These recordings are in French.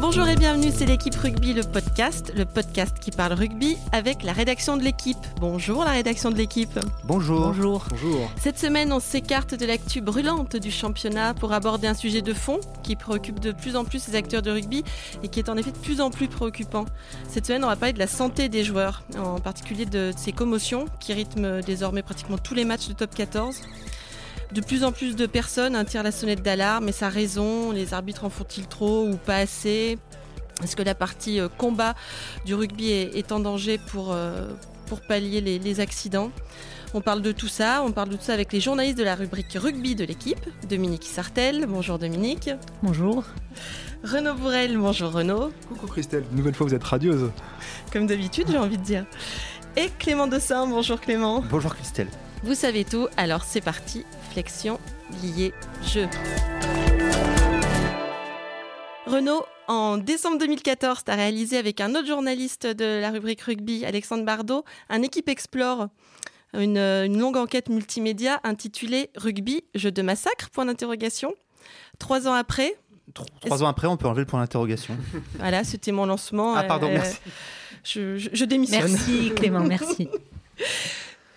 Bonjour et bienvenue, c'est l'équipe rugby, le podcast, le podcast qui parle rugby avec la rédaction de l'équipe. Bonjour la rédaction de l'équipe. Bonjour. Bonjour. Bonjour. Cette semaine, on s'écarte de l'actu brûlante du championnat pour aborder un sujet de fond qui préoccupe de plus en plus les acteurs de rugby et qui est en effet de plus en plus préoccupant. Cette semaine, on va parler de la santé des joueurs, en particulier de ces commotions qui rythment désormais pratiquement tous les matchs de top 14. De plus en plus de personnes tirent la sonnette d'alarme et ça raison. Les arbitres en font-ils trop ou pas assez? Est-ce que la partie euh, combat du rugby est, en danger pour, euh, pour pallier les, accidents? On parle de tout ça, on parle de tout ça avec les journalistes de la rubrique rugby de l'équipe, Dominique Sartel. Bonjour Dominique. Bonjour. Renaud Bourrel, bonjour Renaud. Coucou Christelle, une nouvelle fois vous êtes radieuse. Comme d'habitude, j'ai envie de dire. Et Clément Dossin, bonjour Clément. Bonjour Christelle. Vous savez tout, alors c'est parti, flexion, lié, jeu. Renaud, en décembre 2014, tu as réalisé avec un autre journaliste de la rubrique rugby, Alexandre Bardot, un équipe Explore, une, longue enquête multimédia intitulée Rugby, jeu de massacre Point d'interrogation. Trois ans après. Trois, ans après, on peut enlever le point d'interrogation. Voilà, c'était mon lancement. Ah, pardon, euh, merci. Je, je démissionne. Merci Clément, merci.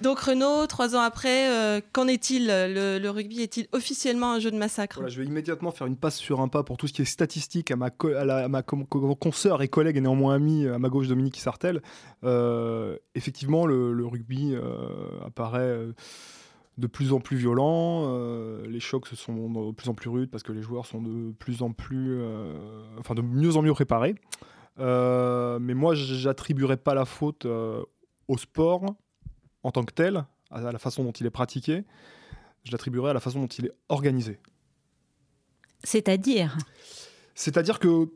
Donc Renaud, trois ans après, euh, qu'en est-il? Le, rugby est-il officiellement un jeu de massacre? Je vais immédiatement faire une passe sur un pas pour tout ce qui est statistique à ma, consoeur et collègue et néanmoins ami à ma gauche Dominique Sartel. Euh, effectivement, le, rugby euh, apparaît de plus en plus violent, les chocs sont de plus en plus rudes parce que les joueurs sont de plus en plus, enfin de mieux en mieux préparés. mais moi, j'attribuerais pas la faute au sport en tant que tel, à la façon dont il est pratiqué, je l'attribuerai à la façon dont il est organisé. C'est-à-dire? C'est-à-dire que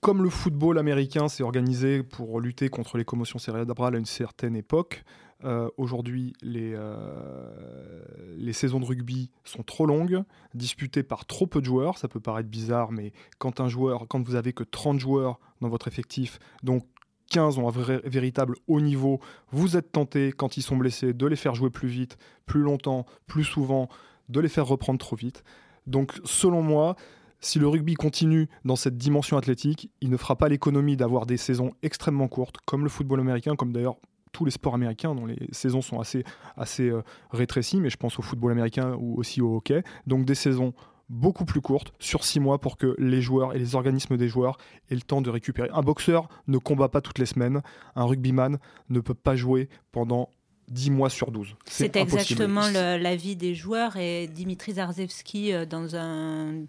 comme le football américain s'est organisé pour lutter contre les commotions cérébrales à une certaine époque, euh, aujourd'hui les, euh, les saisons de rugby sont trop longues, disputées par trop peu de joueurs. Ça peut paraître bizarre, mais quand un joueur, quand vous avez que 30 joueurs dans votre effectif, donc 15 ont un véritable haut niveau, vous êtes tenté, quand ils sont blessés, de les faire jouer plus vite, plus longtemps, plus souvent, de les faire reprendre trop vite. Donc selon moi, si le rugby continue dans cette dimension athlétique, il ne fera pas l'économie d'avoir des saisons extrêmement courtes, comme le football américain, comme d'ailleurs tous les sports américains dont les saisons sont assez, assez euh, rétrécies, mais je pense au football américain ou aussi au hockey. Donc des saisons beaucoup plus courte, sur six mois, pour que les joueurs et les organismes des joueurs aient le temps de récupérer. Un boxeur ne combat pas toutes les semaines, un rugbyman ne peut pas jouer pendant 10 mois sur 12. C'est exactement l'avis des joueurs et Dimitri Zarzewski, euh, dans un,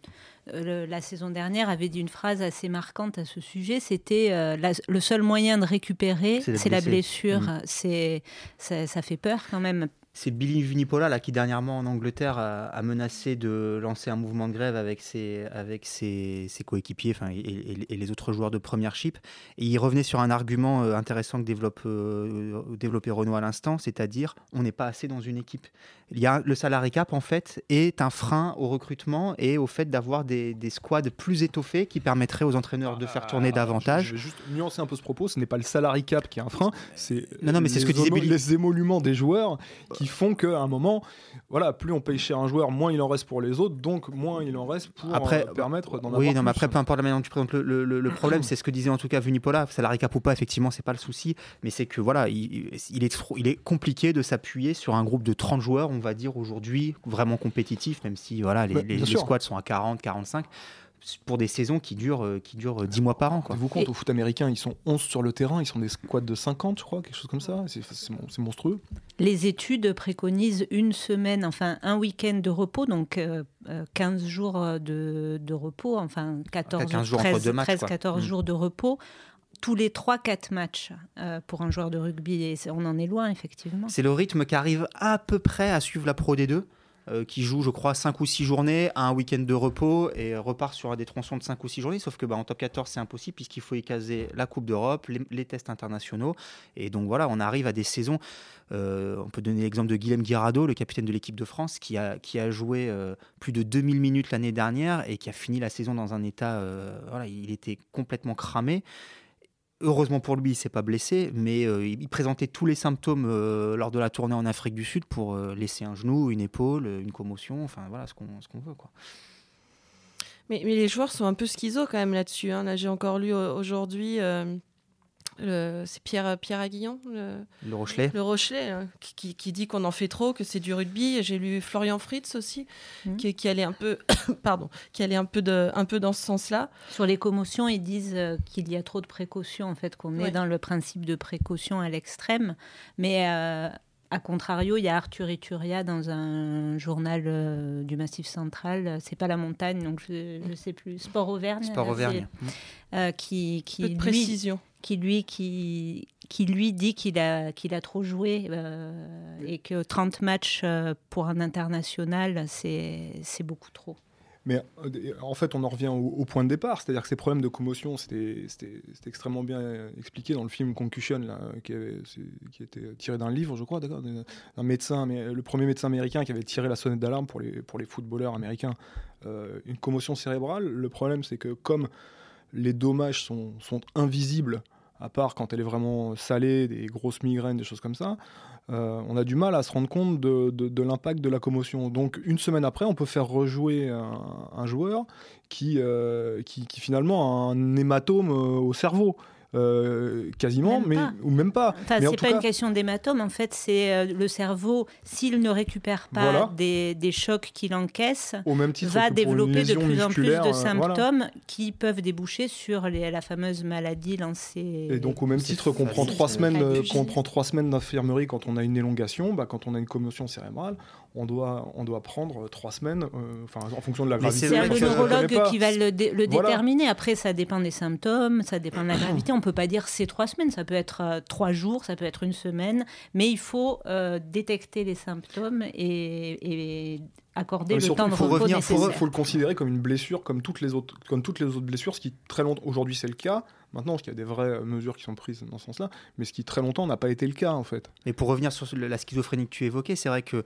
euh, la saison dernière, avait dit une phrase assez marquante à ce sujet. C'était euh, le seul moyen de récupérer, c'est la blessure. Mmh. C'est ça, ça, fait peur quand même c'est Billy Vunipola là, qui dernièrement en Angleterre a, menacé de lancer un mouvement de grève avec ses, avec ses, coéquipiers et, et, les autres joueurs de première chip. Et il revenait sur un argument euh, intéressant que développe, euh, développait Renault à l'instant, c'est-à-dire on n'est pas assez dans une équipe. Il y a, le salary cap en fait est un frein au recrutement et au fait d'avoir des, des squads plus étoffés qui permettraient aux entraîneurs de faire tourner ah, davantage. Je vais juste nuancer un peu ce propos, ce n'est pas le salary cap qui est un frein, c'est non, non, mais c'est ce que disait les émoluments des joueurs qui font qu'à un moment, voilà, plus on paye cher un joueur, moins il en reste pour les autres, donc moins il en reste pour après, euh, permettre d'en oui, non, mais après, peu importe la manière dont tu présentes le, problème, c'est ce que disait en tout cas Vunipola, salarié cap ou pas, effectivement, c'est pas le souci, mais c'est que voilà, il, est il est compliqué de s'appuyer sur un groupe de 30 joueurs, on va dire aujourd'hui, vraiment compétitif, même si voilà, les, les squads sont à 40, 45 pour des saisons qui durent, euh, qui durent 10 mois par an. Vous compte, au foot américain, ils sont 11 sur le terrain, ils sont des squads de 50, je crois, quelque chose comme ça. C'est monstrueux. Les études préconisent une semaine, enfin un week-end de repos, donc 15 euh, jours de, de, repos, enfin 14, 13, 13 14 jours de repos tous les 3-4 matchs euh, pour un joueur de rugby. Et on en est loin, effectivement. C'est le rythme qui arrive à peu près à suivre la Pro D2. Euh, qui joue, je crois, 5 ou 6 journées, à un week-end de repos et repart sur des tronçons de 5 ou 6 journées. Sauf que bah, en top 14, c'est impossible puisqu'il faut y caser la Coupe d'Europe, les, tests internationaux. Et donc voilà, on arrive à des saisons. Euh, on peut donner l'exemple de Guillaume Guirado, le capitaine de l'équipe de France, qui a, joué euh, plus de 2000 minutes l'année dernière et qui a fini la saison dans un état. voilà, il était complètement cramé. Heureusement pour lui, il s'est pas blessé, mais euh, il présentait tous les symptômes euh, lors de la tournée en Afrique du Sud pour euh, laisser un genou, une épaule, une commotion, enfin voilà ce qu'on qu'on veut quoi. Mais, mais, les joueurs sont un peu schizo quand même là-dessus. Hein. J'ai encore lu aujourd'hui c'est Pierre, Pierre Aguillon, le, le Rochelet, le Rochelet hein, qui, qui, dit qu'on en fait trop, que c'est du rugby. J'ai lu Florian Fritz aussi, mmh. qui, qui, allait un peu, pardon, qui allait un peu, de, un peu dans ce sens-là. Sur les commotions, ils disent euh, qu'il y a trop de précautions, en fait, qu'on est dans le principe de précaution à l'extrême. Mais euh, a contrario, il y a Arthur Ituria dans un journal euh, du Massif Central. C'est pas la montagne, donc je ne sais plus. Sport Auvergne. Sport Auvergne. qui, qui Peu de précision qui lui, qui, qui lui dit qu'il a, qu'il a trop joué euh, et que 30 matchs euh, pour un international, c'est, c'est beaucoup trop. Mais euh, en fait, on en revient au, point de départ, c'est-à-dire que ces problèmes de commotion, c'était, extrêmement bien expliqué dans le film Concussion, là, qui, avait, qui était tiré d'un livre, je crois, d'un médecin, mais le premier médecin américain qui avait tiré la sonnette d'alarme pour les, pour les footballeurs américains. une commotion cérébrale, le problème, c'est que comme les dommages sont, sont invisibles, à part quand elle est vraiment salée, des grosses migraines, des choses comme ça, euh, on a du mal à se rendre compte de, l'impact de la commotion. Donc une semaine après, on peut faire rejouer un, joueur euh, qui, qui, finalement a un hématome euh, au cerveau. Euh, quasiment, mais ou même pas. Enfin, c'est pas une question d'hématome. En fait, c'est euh, le cerveau, s'il ne récupère pas des, des, chocs qu'il encaisse, Au même titre va développer de plus en plus de euh, symptômes qui peuvent déboucher sur les, la fameuse maladie lancée. Et donc, au même titre qu'on prend trois semaines, qu'on prend trois semaines d'infirmerie quand on a une élongation, bah, quand on a une commotion cérébrale, on doit, on doit prendre trois semaines, enfin, en fonction de la gravité. C'est le neurologue qui va le, déterminer. Après, ça dépend des symptômes, ça dépend de la gravité. On peut pas dire c'est trois semaines, ça peut être euh, trois jours, ça peut être une semaine, mais il faut euh, détecter les symptômes et, accorder le temps de faut repos revenir, Il faut, le considérer comme une blessure, comme toutes les autres, comme toutes les autres blessures, ce qui très longtemps aujourd'hui c'est le cas. Maintenant, parce qu'il y a des vraies mesures qui sont prises dans ce sens-là, mais ce qui très longtemps n'a pas été le cas en fait. Mais pour revenir sur la schizophrénie que tu évoquais, c'est vrai que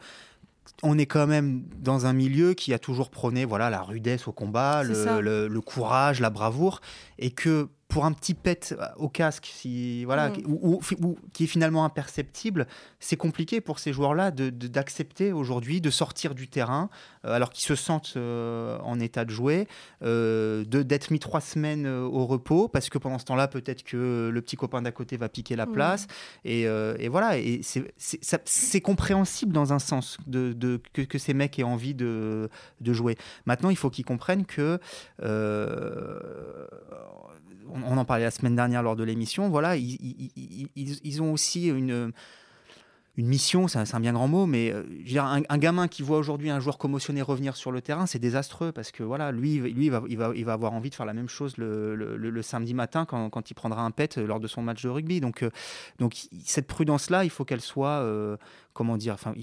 on est quand même dans un milieu qui a toujours prôné voilà la rudesse au combat, le, courage, la bravoure, et que pour un petit pet au casque, si, voilà, mm. ou, qui est finalement imperceptible, c'est compliqué pour ces joueurs-là d'accepter aujourd'hui de sortir du terrain alors qu'ils se sentent euh, en état de jouer, d'être mis trois semaines au repos parce que pendant ce temps-là, peut-être que le petit copain d'à côté va piquer la place. Et, voilà, et c'est compréhensible dans un sens de, que, ces mecs aient envie de, de jouer. Maintenant, il faut qu'ils comprennent que on, en parlait la semaine dernière lors de l'émission, voilà, ils, ont aussi une, une mission, c'est un, bien grand mot, mais euh, un, gamin qui voit aujourd'hui un joueur commotionné revenir sur le terrain, c'est désastreux parce que voilà, lui, lui il, va, avoir envie de faire la même chose le, samedi matin quand, il prendra un pet lors de son match de rugby. Donc, euh, cette prudence-là, il faut qu'elle soit, euh, comment dire, enfin,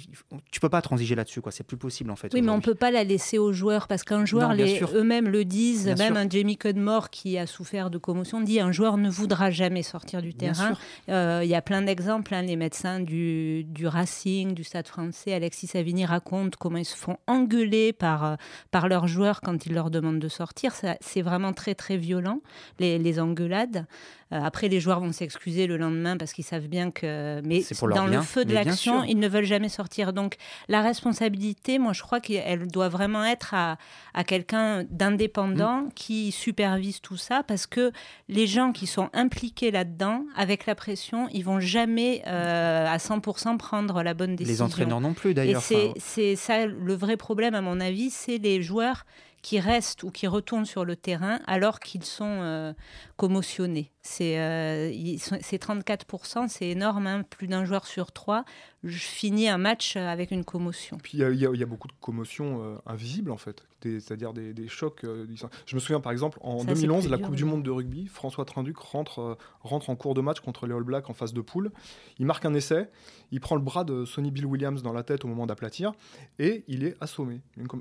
tu peux pas transiger là-dessus, quoi. C'est plus possible en fait. Oui, mais on peut pas la laisser aux joueurs parce qu'un joueur, eux-mêmes le disent. même un Jamie Cudmore qui a souffert de commotion dit un joueur ne voudra jamais sortir du terrain. Euh, il y a plein d'exemples. Hein, les médecins du, du, Racing, du Stade Français, Alexis Savigny raconte comment ils se font engueuler par euh, par leurs joueurs quand ils leur demandent de sortir. C'est vraiment très très violent les, les engueulades. Euh, après, les joueurs vont s'excuser le lendemain parce qu'ils savent bien que. Mais dans le feu de l'action, ils ne veulent jamais sortir. Donc, la responsabilité, moi, je crois qu'elle doit vraiment être à, à quelqu'un d'indépendant mm. qui supervise tout ça parce que les gens qui sont impliqués là-dedans, avec la pression, ils vont jamais euh, à 100% prendre la bonne décision. Les entraîneurs non plus, d'ailleurs. Et c'est ça le vrai problème, à mon avis, c'est les joueurs qui restent ou qui retournent sur le terrain alors qu'ils sont euh, commotionnés. C'est 34%, c'est énorme, hein. plus d'un joueur sur trois je finis un match avec une commotion. Puis il y, a beaucoup de commotions euh, invisibles en fait, c'est-à-dire des, chocs. Euh, je me souviens par exemple en 2011, la Coupe du Monde de rugby, François Trinduc rentre, rentre en cours de match contre les All Blacks en phase de poule. Il marque un essai, il prend le bras de Sonny Bill Williams dans la tête au moment d'aplatir et il est assommé.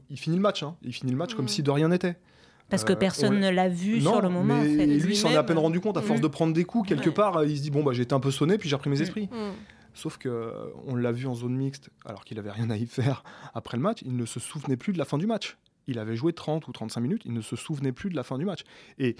Il finit le match, hein. il finit le match comme si de rien n'était. Parce que euh, personne ne l'a vu sur le moment. Mais lui s'en est à peine rendu compte à force mm. de prendre des coups quelque part. Il se dit bon bah j'ai été un peu sonné puis j'ai repris mes mm. esprits. Mm. Sauf que on l'a vu en zone mixte alors qu'il avait rien à y faire après le match. Il ne se souvenait plus de la fin du match. Il avait joué 30 ou 35 minutes. Il ne se souvenait plus de la fin du match. Et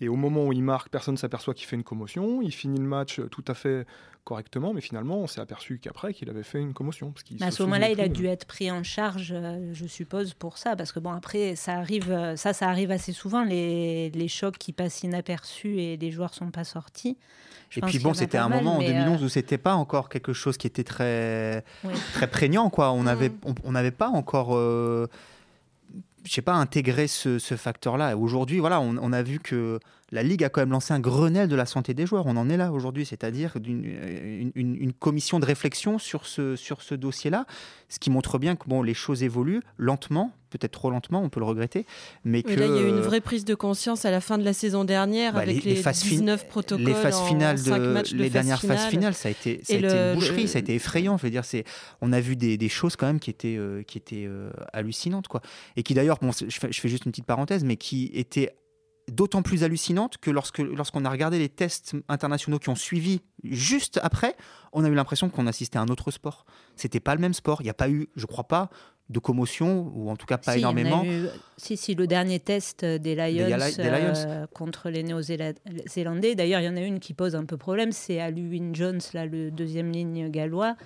Et au moment où il marque, personne ne s'aperçoit qu'il fait une commotion. Il finit le match tout à fait correctement, mais finalement, on s'est aperçu qu'après, qu'il avait fait une commotion. Parce à ce moment-là, il a dû être pris en charge, euh, je suppose, pour ça. Parce que bon, après, ça arrive, euh, ça, ça arrive assez souvent, les, les chocs qui passent inaperçus et les joueurs sont pas sortis. et puis bon, c'était un moment en 2011 euh, où c'était pas encore quelque chose qui était très, très prégnant. Quoi. On n'avait mm. on, pas encore je sais pas, intégrer ce, facteur-là. Aujourd'hui, voilà, on, a vu que la Ligue a quand même lancé un Grenelle de la santé des joueurs. On en est là aujourd'hui, c'est-à-dire une, une, commission de réflexion sur ce, sur ce dossier-là, ce qui montre bien que bon, les choses évoluent lentement, peut-être trop lentement, on peut le regretter. Mais que, là, il y a eu une vraie prise de conscience à la fin de la saison dernière bah, avec les, les, phases 19 protocoles. Les phases finales, de, les dernières phases finales, ça a été, ça a été une boucherie, ça a été effrayant. Je veux dire, on a vu des, des, choses quand même qui étaient, euh, qui étaient euh, hallucinantes. Quoi. Et qui d'ailleurs, bon, je, fais, je fais juste une petite parenthèse, mais qui étaient d'autant plus hallucinante que lorsque lorsqu'on a regardé les tests internationaux qui ont suivi juste après, on a eu l'impression qu'on assistait à un autre sport. C'était pas le même sport. Il n'y a pas eu, je crois pas, de commotion ou en tout cas pas énormément. Si si, le dernier test des Lions, euh, contre les Néo-Zélandais. D'ailleurs, il y en a une qui pose un peu problème, c'est Alwyn Jones, là, le deuxième ligne gallois,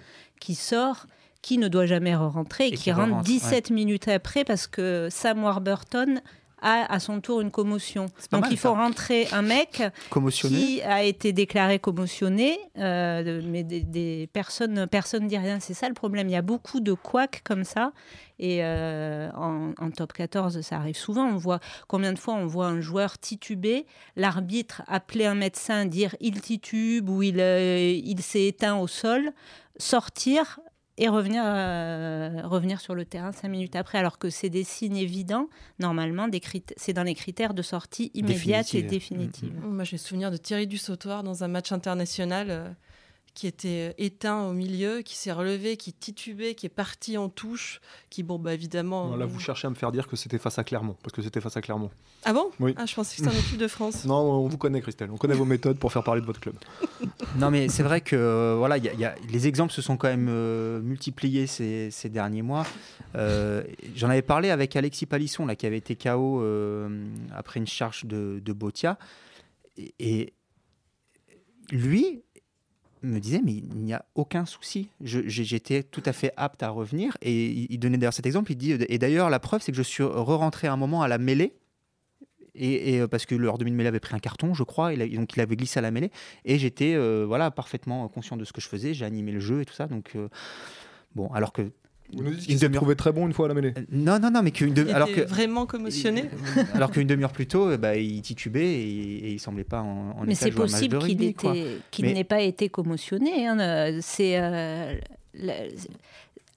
qui sort qui ne doit jamais rentrer et, qui, rentre 17 minutes après parce que Sam Warburton a à son tour une commotion. Donc il faut rentrer un mec qui a été déclaré commotionné, euh, mais des, personnes, personne ne dit rien. C'est ça le problème. Il y a beaucoup de couacs comme ça. Et euh, en, top 14, ça arrive souvent. On voit combien de fois on voit un joueur tituber, l'arbitre appeler un médecin, dire il titube ou il, euh, il s'est éteint au sol, sortir, et revenir, euh, revenir sur le terrain cinq minutes après, alors que c'est des signes évidents. Normalement, c'est dans les critères de sortie immédiate et définitive. Moi, j'ai souvenir de Thierry Dussautoir dans un match international. Euh, qui était euh, éteint au milieu, qui s'est relevé, qui titubait, qui est parti en touche, qui, bon, bah évidemment. là, vous cherchez à me faire dire que c'était face à Clermont, parce que c'était face à Clermont. Ah bon? Oui. Ah, je pensais que c'était en équipe de France. non, on vous connaît, Christelle. On connaît vos méthodes pour faire parler de votre club. non, mais c'est vrai que euh, voilà, y y a, les exemples se sont quand même euh, multipliés ces, ces, derniers mois. J'en avais parlé avec Alexis Palisson, là, qui avait été KO après une charge de, de Botia. et lui, me disait mais il n'y a aucun souci. J'étais tout à fait apte à revenir et il donnait d'ailleurs cet exemple. Il dit et d'ailleurs la preuve c'est que je suis re-rentré un moment à la mêlée et, euh, parce que leur demi-mêlée avait pris un carton, je crois, et donc il avait glissé à la mêlée et j'étais euh, voilà parfaitement conscient de ce que je faisais. J'ai animé le jeu et tout ça donc euh, bon alors que vous nous dites qu'il s'est trouvé très bon une fois à la mêlée. Euh, non, non, non, mais qu'une demi alors que vraiment commotionné. alors qu'une demi-heure plus tôt, bah, il titubait et, et il semblait pas en, en Mais c'est possible qu'il n'ait pas été commotionné. Hein. C'est euh,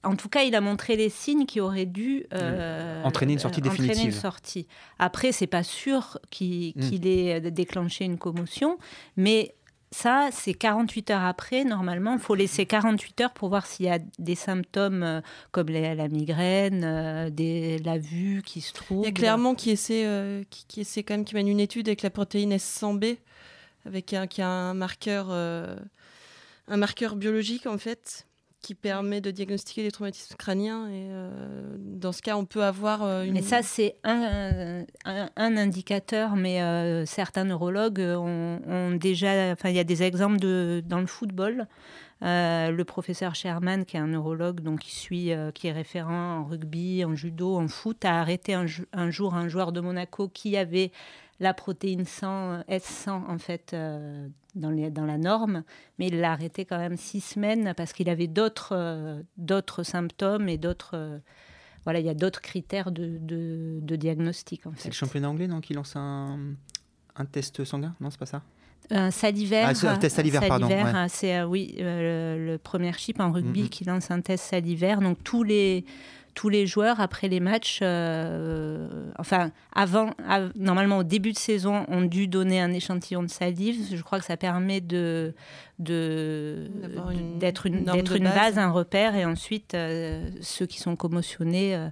en tout cas, il a montré les signes qui auraient dû euh, entraîner une sortie définitive. Entraîner une sortie. Après, c'est pas sûr qu'il hmm. ait déclenché une commotion, mais ça, c'est 48 heures après. Normalement, il faut laisser 48 heures pour voir s'il y a des symptômes euh, comme la, migraine, euh, la vue qui se trouve. Il y a clairement qui essaie, euh, qui, essaie quand même, qui mène une étude avec la protéine S100B, avec un, qui a un marqueur, un marqueur biologique en fait, qui permet de diagnostiquer les traumatismes crâniens. Et euh, dans ce cas, on peut avoir euh, une. Mais ça, c'est un, un, indicateur, mais euh, certains neurologues ont, déjà. Enfin, il y a des exemples de, dans le football. le professeur Sherman, qui est un neurologue, donc qui suit, qui est référent en rugby, en judo, en foot, a arrêté un jour un joueur de Monaco qui avait la protéine 100, S100 en fait euh, dans, les, dans, la norme, mais il l'a arrêté quand même six semaines parce qu'il avait d'autres euh, d'autres symptômes et d'autres euh, voilà il y a d'autres critères de, de, diagnostic en fait. C'est le championnat anglais non qui lance un, un test sanguin? Non c'est pas ça? Un salivaire. Ah, un test salivaire, pardon. C'est oui le, premier chip en rugby qui lance un test salivaire. Donc tous les tous les joueurs, après les matchs, euh, enfin, avant, normalement au début de saison, ont dû donner un échantillon de salive. Je crois que ça permet de, d'être une, une, base. un repère, et ensuite, euh, ceux qui sont commotionnés.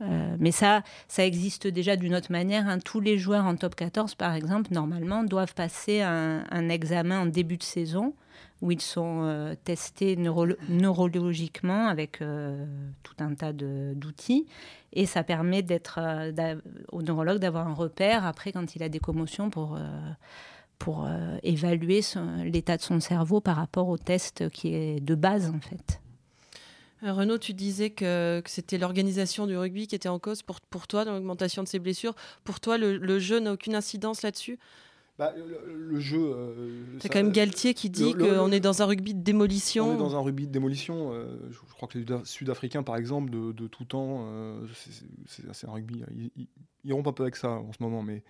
Euh, mais ça, ça existe déjà d'une autre manière. Hein. Tous les joueurs en top 14, par exemple, normalement, doivent passer un, examen en début de saison où ils sont euh, testés neurologiquement avec euh, tout un tas d'outils. Et ça permet au neurologue d'avoir un repère après quand il a des commotions pour, pour évaluer l'état de son cerveau par rapport au test qui est de base en fait. Euh, Renaud, tu disais que, c'était l'organisation du rugby qui était en cause pour, pour toi dans l'augmentation de ces blessures. Pour toi, le, jeu n'a aucune incidence là-dessus? Bah, le, jeu. Euh, c'est quand même Galtier qui dit qu'on est dans un rugby de démolition. On est dans un rugby de démolition. Euh, je, crois que les Sud-Africains, par exemple, de, tout temps, c'est un rugby. Ils, ils, rompent un peu avec ça en ce moment, mais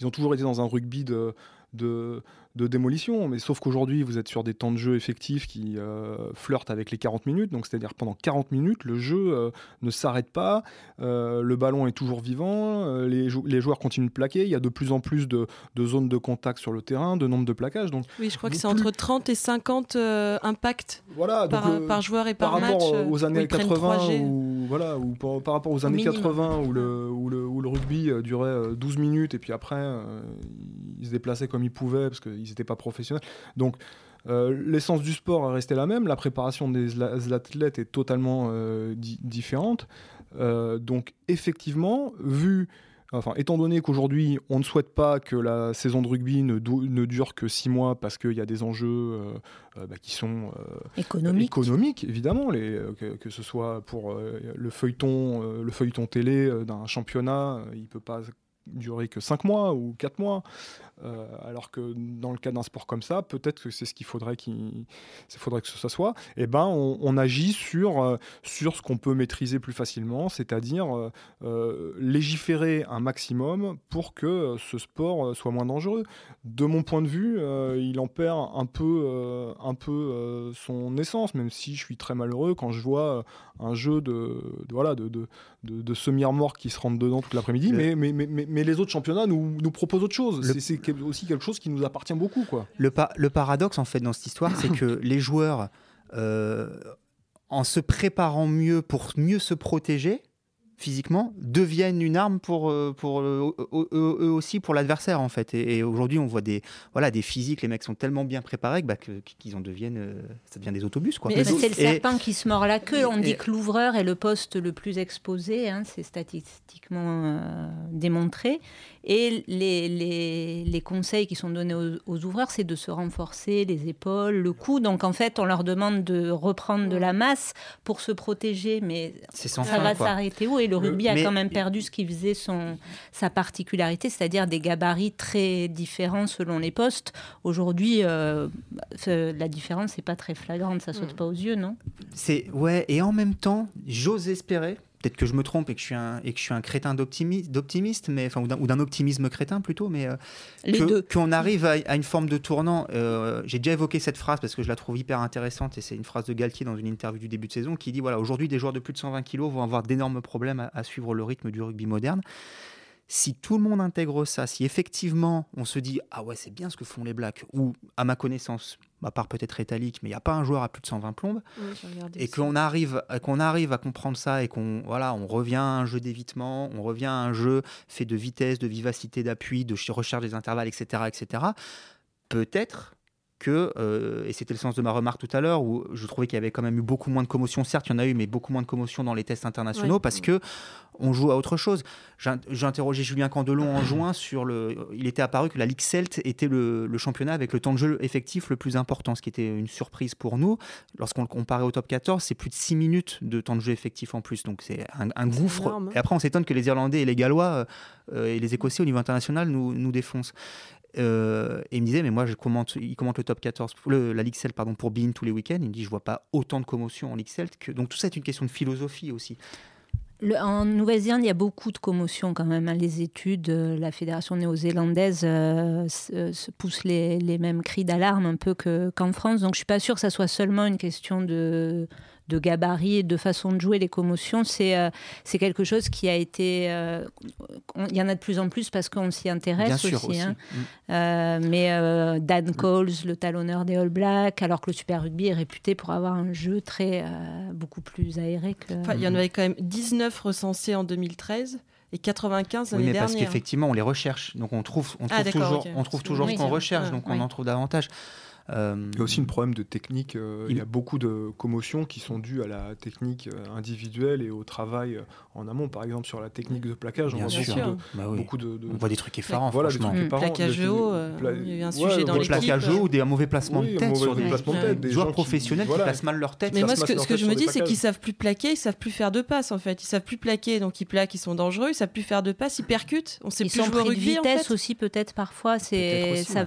ils ont toujours été dans un rugby de, de, de démolition. Mais sauf qu'aujourd'hui, vous êtes sur des temps de jeu effectifs qui euh, flirtent avec les 40 minutes. Donc, c'est-à-dire pendant 40 minutes, le jeu euh, ne s'arrête pas. Euh, le ballon est toujours vivant. Les, les, joueurs continuent de plaquer. Il y a de plus en plus de, de, zones de contact sur le terrain, de nombre de plaquages. Donc, oui, je crois que c'est entre 30 et 50 impacts voilà, par, par, joueur et par, par match. Rapport aux années 80 ou, voilà, ou par, rapport aux années 80 où le, où, le, où le rugby durait 12 minutes et puis après, il se déplaçait comme il pouvait parce qu'ils n'étaient pas professionnels. Donc, euh, l'essence du sport est restée la même, la préparation des athlètes est totalement euh, différente. Euh, donc, effectivement, vu. Enfin, étant donné qu'aujourd'hui, on ne souhaite pas que la saison de rugby ne, ne dure que six mois parce qu'il y a des enjeux bah, qui sont économiques, évidemment, les, que, que, ce soit pour le feuilleton, le feuilleton télé d'un championnat, il ne peut pas durer que 5 mois ou 4 mois. Euh, alors que dans le cas d'un sport comme ça, peut-être que c'est ce qu'il faudrait, qu'il faudrait que ce soit. Et eh ben, on, agit sur, euh, sur ce qu'on peut maîtriser plus facilement, c'est-à-dire euh, légiférer un maximum pour que ce sport soit moins dangereux. De mon point de vue, il en perd un peu, un peu son essence, même si je suis très malheureux quand je vois un jeu de, voilà, de, de, de, semi-armor qui se rentre dedans toute l'après-midi, mais, mais, mais, mais, les autres championnats nous, nous proposent autre chose. Aussi quelque chose qui nous appartient beaucoup. Quoi. Le, le paradoxe, en fait, dans cette histoire, c'est que les joueurs, euh, en se préparant mieux pour mieux se protéger, physiquement deviennent une arme pour, euh, pour euh, eux, aussi pour l'adversaire en fait et, aujourd'hui on voit des voilà des physiques les mecs sont tellement bien préparés que, bah, qu'ils en deviennent euh, ça devient des autobus quoi mais c'est le serpent qui se mord la queue on dit que l'ouvreur est le poste le plus exposé hein, c'est statistiquement démontré et les, les, les, conseils qui sont donnés aux, ouvreurs c'est de se renforcer les épaules le cou. Donc en fait on leur demande de reprendre de la masse pour se protéger. Mais ça va s'arrêter où? Le rugby a quand même perdu ce qui faisait son, sa particularité, c'est-à-dire des gabarits très différents selon les postes. Aujourd'hui, euh, la différence n'est pas très flagrante, ça saute mm. pas aux yeux, non? C'est ouais, et en même temps, j'ose espérer peut-être que je me trompe et que je suis un, et que je suis un crétin d'optimiste, mais enfin, ou d'un optimisme crétin plutôt, mais euh, qu'on arrive à, une forme de tournant. Euh, j'ai déjà évoqué cette phrase parce que je la trouve hyper intéressante et c'est une phrase de Galtier dans une interview du début de saison qui dit voilà, aujourd'hui, des joueurs de plus de 120 kilos vont avoir d'énormes problèmes à, suivre le rythme du rugby moderne si tout le monde intègre ça, si effectivement on se dit ah ouais c'est bien ce que font les Blacks, ou à ma connaissance, à part peut-être Italique, mais il n'y a pas un joueur à plus de 120 plombes, et qu'on arrive, qu'on arrive à comprendre ça et qu'on voilà, on revient à un jeu d'évitement, on revient à un jeu fait de vitesse, de vivacité, d'appui, de recherche des intervalles, etc., etc. Peut-être que, euh, et c'était le sens de ma remarque tout à l'heure, où je trouvais qu'il y avait quand même eu beaucoup moins de commotion, certes il y en a eu, mais beaucoup moins de commotion dans les tests internationaux, parce que on joue à autre chose. J'ai interrogé Julien Candelon en juin sur le... Il était apparu que la Ligue Celt était le, championnat avec le temps de jeu effectif le plus important, ce qui était une surprise pour nous. Lorsqu'on le comparait au top 14, c'est plus de 6 minutes de temps de jeu effectif en plus, donc c'est un, gouffre. Hein. Et après on s'étonne que les Irlandais et les Gallois euh, et les Écossais au niveau international nous, nous défoncent. Euh, et il me disait, mais moi, je commente, il commente le top 14, la Ligue Celt pardon, pour Bean tous les week-ends. Il me dit, je vois pas autant de commotion en Ligue Celt. Que... Donc tout ça est une question de philosophie aussi. en Nouvelle-Zélande, il y a beaucoup de commotion quand même. Hein. Les études, euh, la fédération néo-zélandaise euh, se, pousse les, mêmes cris d'alarme un peu qu'en France. Donc je suis pas sûre que ça soit seulement une question de, de gabarit et de façon de jouer les commotions, c'est euh, c'est quelque chose qui a été. Euh, il y en a de plus en plus parce qu'on s'y intéresse aussi. Hein. Mm. mais Dan Coles, le talonneur des All Blacks, alors que le Super Rugby est réputé pour avoir un jeu très beaucoup plus aéré que. il y en avait quand même 19 recensés en 2013 et 95 l'année oui, mais Parce qu'effectivement, on les recherche. Donc on trouve, on ah, trouve toujours, on trouve toujours ce qu'on recherche, donc on en trouve davantage. Euh, il y a aussi un problème de technique. Euh, il... y a beaucoup de commotions qui sont dues à la technique euh, individuelle et au travail en amont. Par exemple, sur la technique de plaquage, on voit beaucoup, de, On voit des trucs effarants, voilà, franchement. Des trucs plaquage haut, il y a eu un sujet dans l'équipe. Plaquage haut ou des mauvais placements de tête sur des, joueurs professionnels qui placent mal leur tête. Mais moi, ce que je me dis, c'est qu'ils savent plus plaquer, ils savent plus faire de passes, en fait. Ils savent plus plaquer, donc ils plaquent, ils sont dangereux, ils savent plus faire de passes, ils percutent. On sait plus jouer au rugby, vitesse aussi, peut-être, parfois.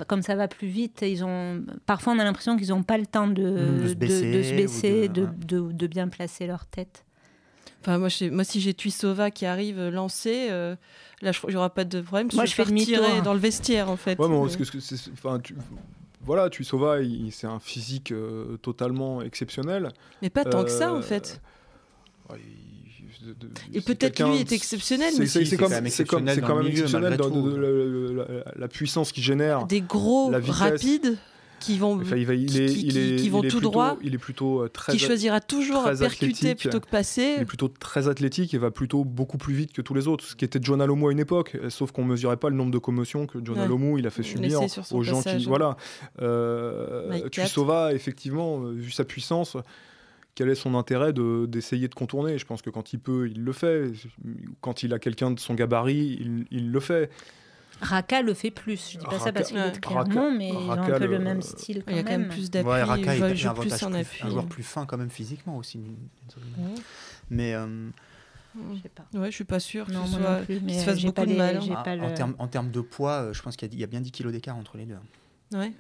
Comme ça va plus vite, ils ont... Parfois, on a l'impression qu'ils n'ont pas le temps de, de, se baisser, de, de, bien placer leur tête. Enfin, moi, moi si j'ai Tuisova qui arrive lancé, euh, là, il n'y aura pas de problème. Moi, je, je vais tirer dans le vestiaire, en fait. Ouais, mais parce que, enfin, tu, voilà, Tuisova, c'est un physique euh, totalement exceptionnel. Mais pas tant que ça, en euh, fait. et peut-être lui est exceptionnel, mais c'est quand, même exceptionnel, quand même exceptionnel dans, la, puissance qu'il génère. Des gros rapides qui vont, qui, vont tout droit, il est plutôt euh, très, qui choisira toujours à percuter plutôt que passer. Il est plutôt très athlétique et va plutôt beaucoup plus vite que tous les autres, ce qui était John Alomu à une époque, sauf qu'on mesurait pas le nombre de commotions que John ouais. il a fait subir aux gens qui, voilà. Euh, Tuisova, effectivement, euh, vu sa puissance quel est son intérêt d'essayer de, contourner? Je pense que quand il peut, il le fait. Quand il a quelqu'un de son gabarit, il, il, le fait. Raka le fait plus. Je dis pas ça parce qu'il est clairement, mais il a un peu le, même style quand Il y a quand même plus d'appui. Ouais, Raka il, il, plus en appui. Un joueur plus fin quand même physiquement aussi. Mais euh, je sais pas. Ouais, je suis pas sûr non, soit... qu'il se fasse beaucoup de mal. Hein. Ah, en, termes, de poids, euh, je pense qu'il y, a bien 10 kilos d'écart entre les deux. Ouais.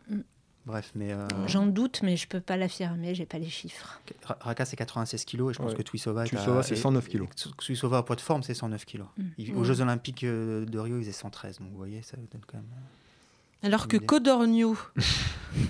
Mm. Bref, mais. Euh, J'en doute, mais je peux pas l'affirmer, j'ai pas les chiffres. Raka, c'est 96 kilos et je pense que Tuisova. Tuisova, c'est 109 kilos. Tuisova, à poids de forme, c'est 109 kilos. Mm. Aux Jeux Olympiques euh, de Rio, il faisait 113, donc vous voyez, ça donne quand même. Alors que Codorniou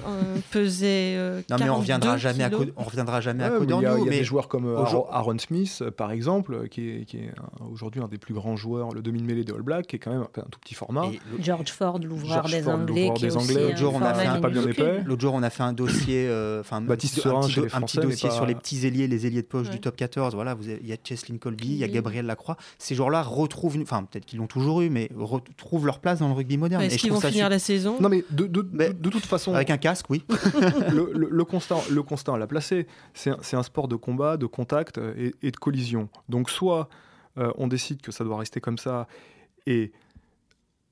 euh, pesait. Euh, non, mais on reviendra jamais à, on reviendra jamais à Codorniou. Il y a, mais des joueurs comme euh, Aaron Smith, par exemple, qui est, est aujourd'hui un des plus grands joueurs, le demi-mêlée des All Blacks, qui est quand même un, tout petit format. George Ford, l'ouvreur des Anglais. Qui des Anglais. L'autre jour, on a fait un, L'autre jour, on a fait un dossier, enfin, Baptiste un, petit, un petit dossier sur les petits ailiers, les ailiers de poche du top 14. Voilà, il y a Cheslin Colby, il y a Gabriel Lacroix. Ces joueurs-là retrouvent, enfin, peut-être qu'ils l'ont toujours eu, mais retrouvent leur place dans le rugby moderne. Est-ce qu'ils vont finir la saison Non, mais de, toute façon. Avec un casque, oui. le, constat, le constat, l'a placé. C'est un, sport de combat, de contact et, de collision. Donc, soit euh, on décide que ça doit rester comme ça et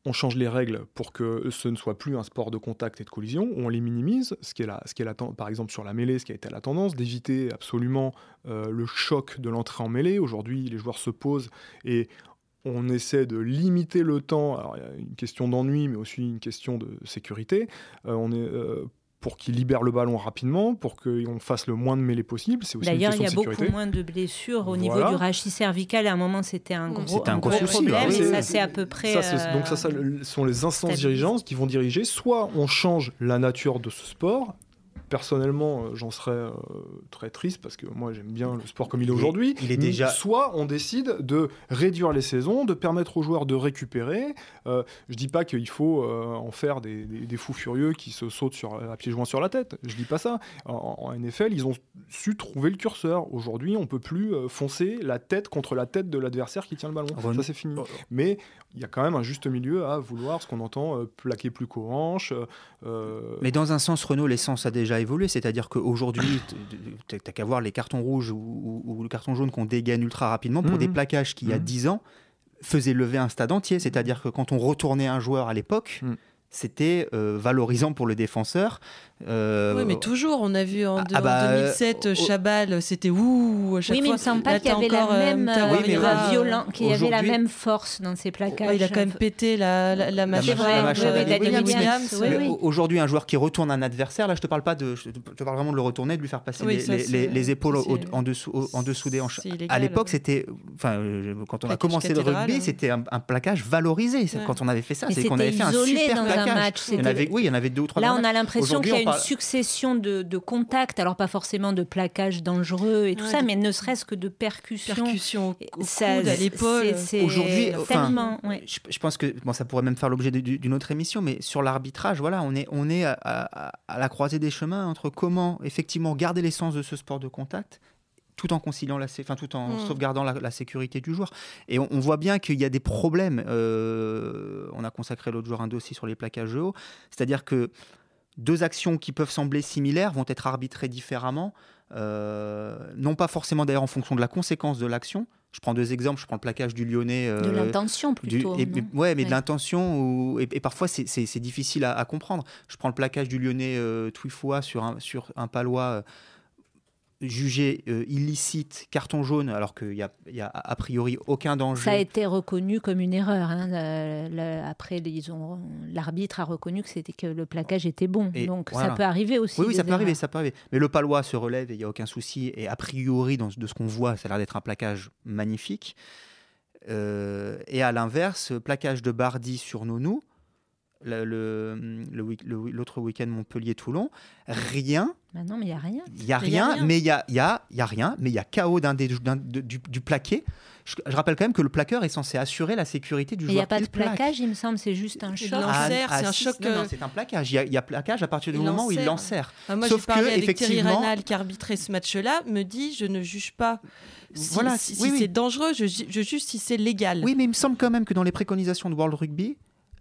on change les règles pour que ce ne soit plus un sport de contact et de collision, on les minimise, ce qui est, la, ce qui est la, par exemple sur la mêlée, ce qui a été la tendance, d'éviter absolument euh, le choc de l'entrée en mêlée. Aujourd'hui, les joueurs se posent et on essaie de limiter le temps. Alors, il y a une question d'ennui, mais aussi une question de sécurité. Euh, on est euh, pour qu'il libère le ballon rapidement, pour qu'on fasse le moins de mêlées possible. C'est aussi D'ailleurs, il y a beaucoup moins de blessures au niveau du rachis cervical. À un moment, c'était un gros, un, gros, problème, et ça c'est à peu près. donc ça, ça, sont les instances dirigeantes qui vont diriger. Soit on change la nature de ce sport, personnellement, euh, j'en serais euh, très triste parce que moi j'aime bien le sport comme il est aujourd'hui. Il est déjà. Soit on décide de réduire les saisons, de permettre aux joueurs de récupérer. Euh, je dis pas qu'il faut en faire des, fous furieux qui se sautent sur, à pieds joints sur la tête. Je dis pas ça. En, NFL, ils ont su trouver le curseur. Aujourd'hui, on peut plus foncer la tête contre la tête de l'adversaire qui tient le ballon. Ça c'est fini. Oh. Mais il y a quand même un juste milieu à vouloir ce qu'on entend plaquer plus qu'aux hanches. Mais dans un sens, Renault, l'essence a déjà évolué. C'est-à-dire qu'aujourd'hui, tu n'as qu'à voir les cartons rouges ou, le carton jaune qu'on dégaine ultra rapidement pour des mhm. plaquages qui, il y a 10 mhm. ans, faisaient lever un stade entier. C'est-à-dire que quand on retournait un joueur à l'époque, mhm c'était euh, valorisant pour le défenseur. Euh, oui, mais toujours, on a vu en, 2007 ah, bah, Chabal, c'était ouh. À chaque oui, mais il me semble pas qu'il y avait la même euh, violent, qu'il y avait la même force dans ces plaquages. il a quand même pété la, la, la machine. Aujourd'hui, un joueur qui retourne un adversaire, là, je te parle pas de, je te parle vraiment de le retourner, de lui faire passer les, les, épaules en dessous, en dessous des hanches. À l'époque, c'était, enfin, quand on a commencé le rugby, c'était un, plaquage valorisé. Quand on avait fait ça, c'est qu'on avait fait un super plaquage un match. Il y en avait, oui, il y en avait deux ou trois. Là, on a l'impression qu'il y a une succession de, de, contacts, alors pas forcément de plaquages dangereux et tout ça, mais ne serait-ce que de percussions. Percussions au ça, à l'épaule. Aujourd'hui, enfin, je, pense que bon, ça pourrait même faire l'objet d'une autre émission, mais sur l'arbitrage, voilà, on est, on est à, à, la croisée des chemins entre comment effectivement garder l'essence de ce sport de contact tout en conciliant la, enfin, tout en mm. sauvegardant la, sécurité du joueur. Et on, voit bien qu'il y a des problèmes. Euh, on a consacré l'autre jour un dossier sur les plaquages haut, c'est-à-dire que deux actions qui peuvent sembler similaires vont être arbitrées différemment, euh, non pas forcément d'ailleurs en fonction de la conséquence de l'action. Je prends deux exemples. Je prends le plaquage du Lyonnais. Euh, de l'intention plutôt. et, ouais, mais de l'intention. Et, parfois, c'est difficile à, comprendre. Je prends le plaquage du Lyonnais euh, sur un, sur un palois jugé euh, illicite, carton jaune, alors qu'il n'y a, a, a priori aucun danger. Ça a été reconnu comme une erreur. Hein. après, l'arbitre a reconnu que, c'était que le plaquage était bon. Donc ça peut arriver aussi. Oui, ça peut arriver, ça peut arriver. Mais le palois se relève et il n'y a aucun souci. Et a priori, dans, de ce qu'on voit, ça a l'air d'être un plaquage magnifique. Euh, et à l'inverse, plaquage de Bardi sur Nounou, l'autre week-end Montpellier-Toulon, rien. Bah non, mais il n'y a rien. Il n'y a, rien, mais il y a, y, a, y a rien, mais il y a chaos d'un du, du, plaqué. Je, rappelle quand même que le plaqueur est censé assurer la sécurité du joueur. Il n'y a pas de plaquage, il me semble, c'est juste un choc. Ah, c'est un choc. Non, c'est un plaquage. Il y, a, plaquage à partir du moment où il l'enserre. Ah, moi, Sauf que, avec effectivement... Thierry Reynal qui arbitrait ce match-là, me dit je ne juge pas si, voilà, si, c'est dangereux, je, je juge si c'est légal. Oui, mais il me semble quand même que dans les préconisations de World Rugby,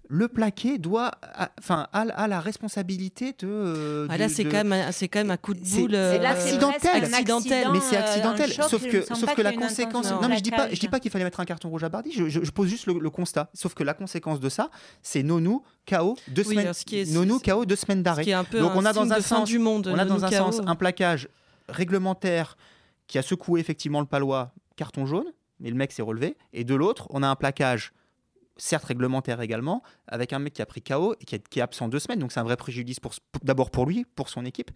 le plaqué doit, enfin, a, la responsabilité de. Euh, ah là, c'est quand même, c'est quand même un coup de boule. C'est euh, accidentel, accidentel, mais c'est euh, accidentel. sauf que, sauf que la conséquence. Non, mais je dis pas, je dis pas qu'il fallait mettre un carton rouge à Bardi. Je, pose juste le, constat. Sauf que la conséquence de ça, c'est Nonou KO deux semaines. Nonou KO deux semaines d'arrêt. Donc on a dans un sens du monde. On a dans un sens un plaquage réglementaire qui a secoué effectivement le palois, carton jaune, mais le mec s'est relevé. Et de l'autre, on a un plaquage certes réglementaire également, avec un mec qui a pris KO et qui est, absent deux semaines. Donc c'est un vrai préjudice pour, d'abord pour lui, pour son équipe.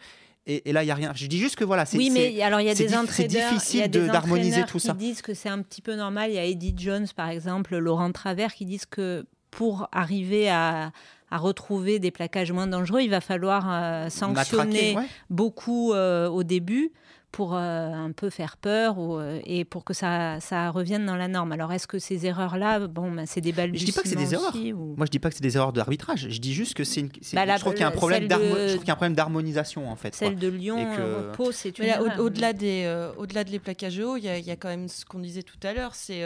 Et, là, il n'y a rien. Je dis juste que voilà, c'est oui, mais alors il y a des entraîneurs, difficile d'harmoniser tout ça. Qui disent que c'est un petit peu normal. Il y a Eddie Jones, par exemple, Laurent Travers, qui disent que pour arriver à, retrouver des plaquages moins dangereux, il va falloir euh, sanctionner beaucoup euh, au début pour euh, un peu faire peur ou, euh, et pour que ça, ça revienne dans la norme. Alors, est-ce que ces erreurs-là, bon, ben, c'est des balbutiements Je dis pas que c'est des erreurs. Moi, je dis pas que c'est des erreurs d'arbitrage. Je dis juste que c'est une. Bah, je trouve qu'il y a un problème d'harmonisation en fait. Celle de Lyon, que... Pau, c'est une. Au-delà des, euh, au-delà de les plaquages hauts, il y, y, a quand même ce qu'on disait tout à l'heure, c'est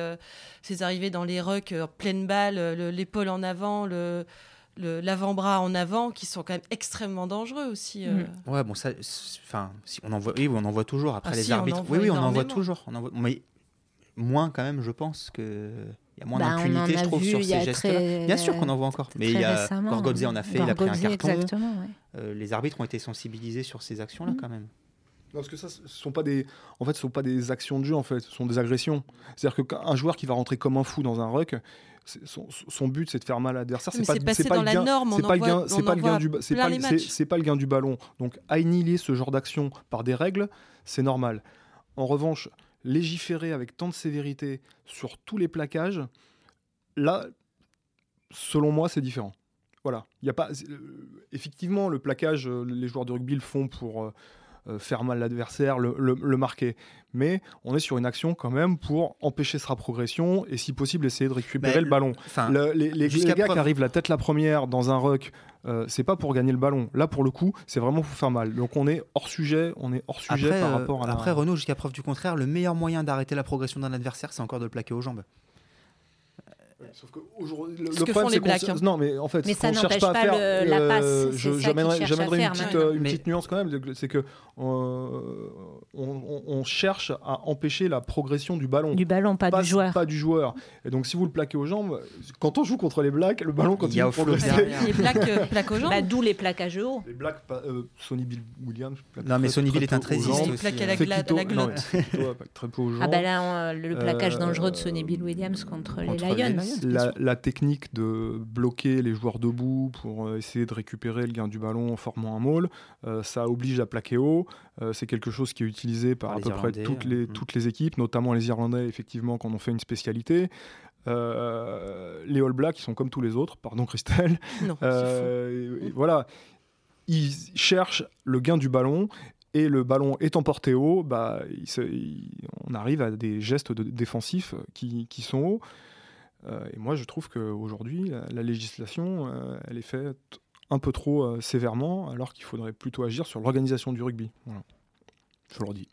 ces arrivées dans les rucks, pleine balle, l'épaule en avant, le l'avant-bras en avant qui sont quand même extrêmement dangereux aussi. Euh. Mm. Ouais, bon, ça, enfin, si on en voit, oui, on en voit toujours. Après ah, les arbitres, oui, oui, on en voit toujours. On en voit, mais moins quand même, je pense que. Il y a moins bah, d'impunité, je trouve, sur ces gestes-là. Bien sûr qu'on en voit encore. Mais il y a Gorgodze en a fait, il a pris un carton. Euh, les arbitres ont été sensibilisés sur ces actions-là, mm. quand même. parce que ça, ce sont pas des, en fait, ce sont pas des actions de jeu, en fait, ce sont des agressions. C'est-à-dire qu'un joueur qui va rentrer comme un fou dans un ruck, son, but c'est de faire mal à l'adversaire c'est pas, c'est pas, le gain c'est pas le gain c'est pas le gain du c'est pas, c'est pas le gain du ballon. Donc annihiler ce genre d'action par des règles c'est normal. En revanche légiférer avec tant de sévérité sur tous les plaquages là selon moi c'est différent. Voilà. Il y a pas euh, effectivement le plaquage euh, les joueurs de rugby le font pour euh, faire mal l'adversaire, le, marquer. Mais on est sur une action quand même pour empêcher sa progression et si possible essayer de récupérer le ballon. les, les, gars qui arrivent la tête la première dans un ruck, euh, c'est pas pour gagner le ballon. Là pour le coup, c'est vraiment pour faire mal. Donc on est hors sujet, on est hors sujet par euh, rapport à. Après Renault, jusqu'à preuve du contraire, le meilleur moyen d'arrêter la progression d'un adversaire, c'est encore de le plaquer aux jambes. Sauf que aujourd'hui, le, le problème, c'est qu'on hein. non, mais en fait, mais ça n'empêche pas, pas le, la passe. J'amènerai une, petite, une petite nuance quand même, c'est que euh, on, cherche à empêcher la progression du ballon. Du ballon, pas, du joueur. Pas du joueur. Et donc, si vous le plaquez aux jambes, quand on joue contre les Blacks, le ballon continue à progresser. Les Blacks euh, plaquent aux jambes. Bah, D'où les plaquages hauts. Les Blacks, euh, Sonny Bill Williams. Non, mais Sonny Bill est un très Il plaque à la glotte. Très peu aux jambes. Ah, bah là, le plaquage dangereux de Sonny Bill Williams contre les Lions. La technique de bloquer les joueurs debout pour essayer de récupérer le gain du ballon en formant un maul, ça oblige à plaquer haut. Euh, c'est quelque chose qui est utilisé par, à peu près toutes les, mm. toutes les équipes, notamment les Irlandais, effectivement, quand on fait une spécialité. les All Blacks, ils sont comme tous les autres, pardon Christelle. Non, voilà, ils cherchent le gain du ballon et le ballon étant porté haut, bah, on arrive à des gestes défensifs qui, sont hauts. Euh, et moi, je trouve qu'aujourd'hui, la, la législation, euh, elle est faite un peu trop euh, sévèrement, alors qu'il faudrait plutôt agir sur l'organisation du rugby. Je leur dis.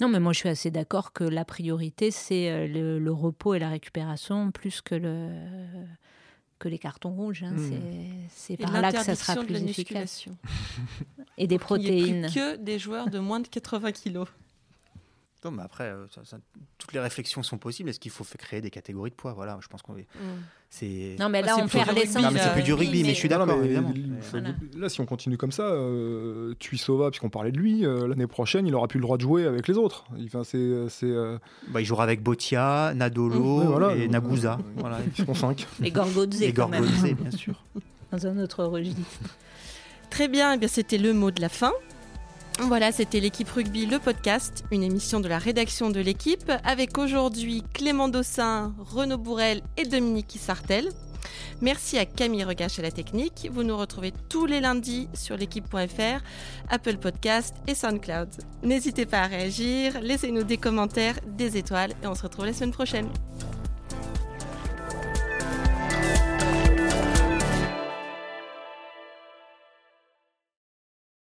Non, mais moi je suis assez d'accord que la priorité, c'est le, repos et la récupération plus que le, que les cartons rouges. Hein. Hmm. C'est par là que ça sera plus efficace. Et des protéines. Il plus que des joueurs de moins de 80 kilos. Non, mais après, euh, toutes les réflexions sont possibles. Est-ce qu'il faut créer des catégories de poids? Voilà, je pense qu'on est. C'est. Non, mais là, on perd l'essence. Non, mais c'est plus du rugby, mais, je suis d'accord, évidemment. Là, si on continue comme ça, euh, Tuisova, puisqu'on parlait de lui, euh, l'année prochaine, il aura plus le droit de jouer avec les autres. Enfin, c'est. Bah, il jouera avec Botia, Nadolo et Nagusa. voilà, ils sont cinq. Et Gorgodze, et Gorgodze, bien sûr. Dans un autre registre. Très bien, et eh bien c'était le mot de la fin. Voilà, c'était l'équipe rugby, le podcast, une émission de la rédaction de l'équipe, avec aujourd'hui Clément Dossin, Renaud Bourrel et Dominique Sartel. Merci à Camille Regache à la technique. Vous nous retrouvez tous les lundis sur l'équipe.fr, Apple Podcast et SoundCloud. N'hésitez pas à réagir, laissez-nous des commentaires, des étoiles et on se retrouve la semaine prochaine.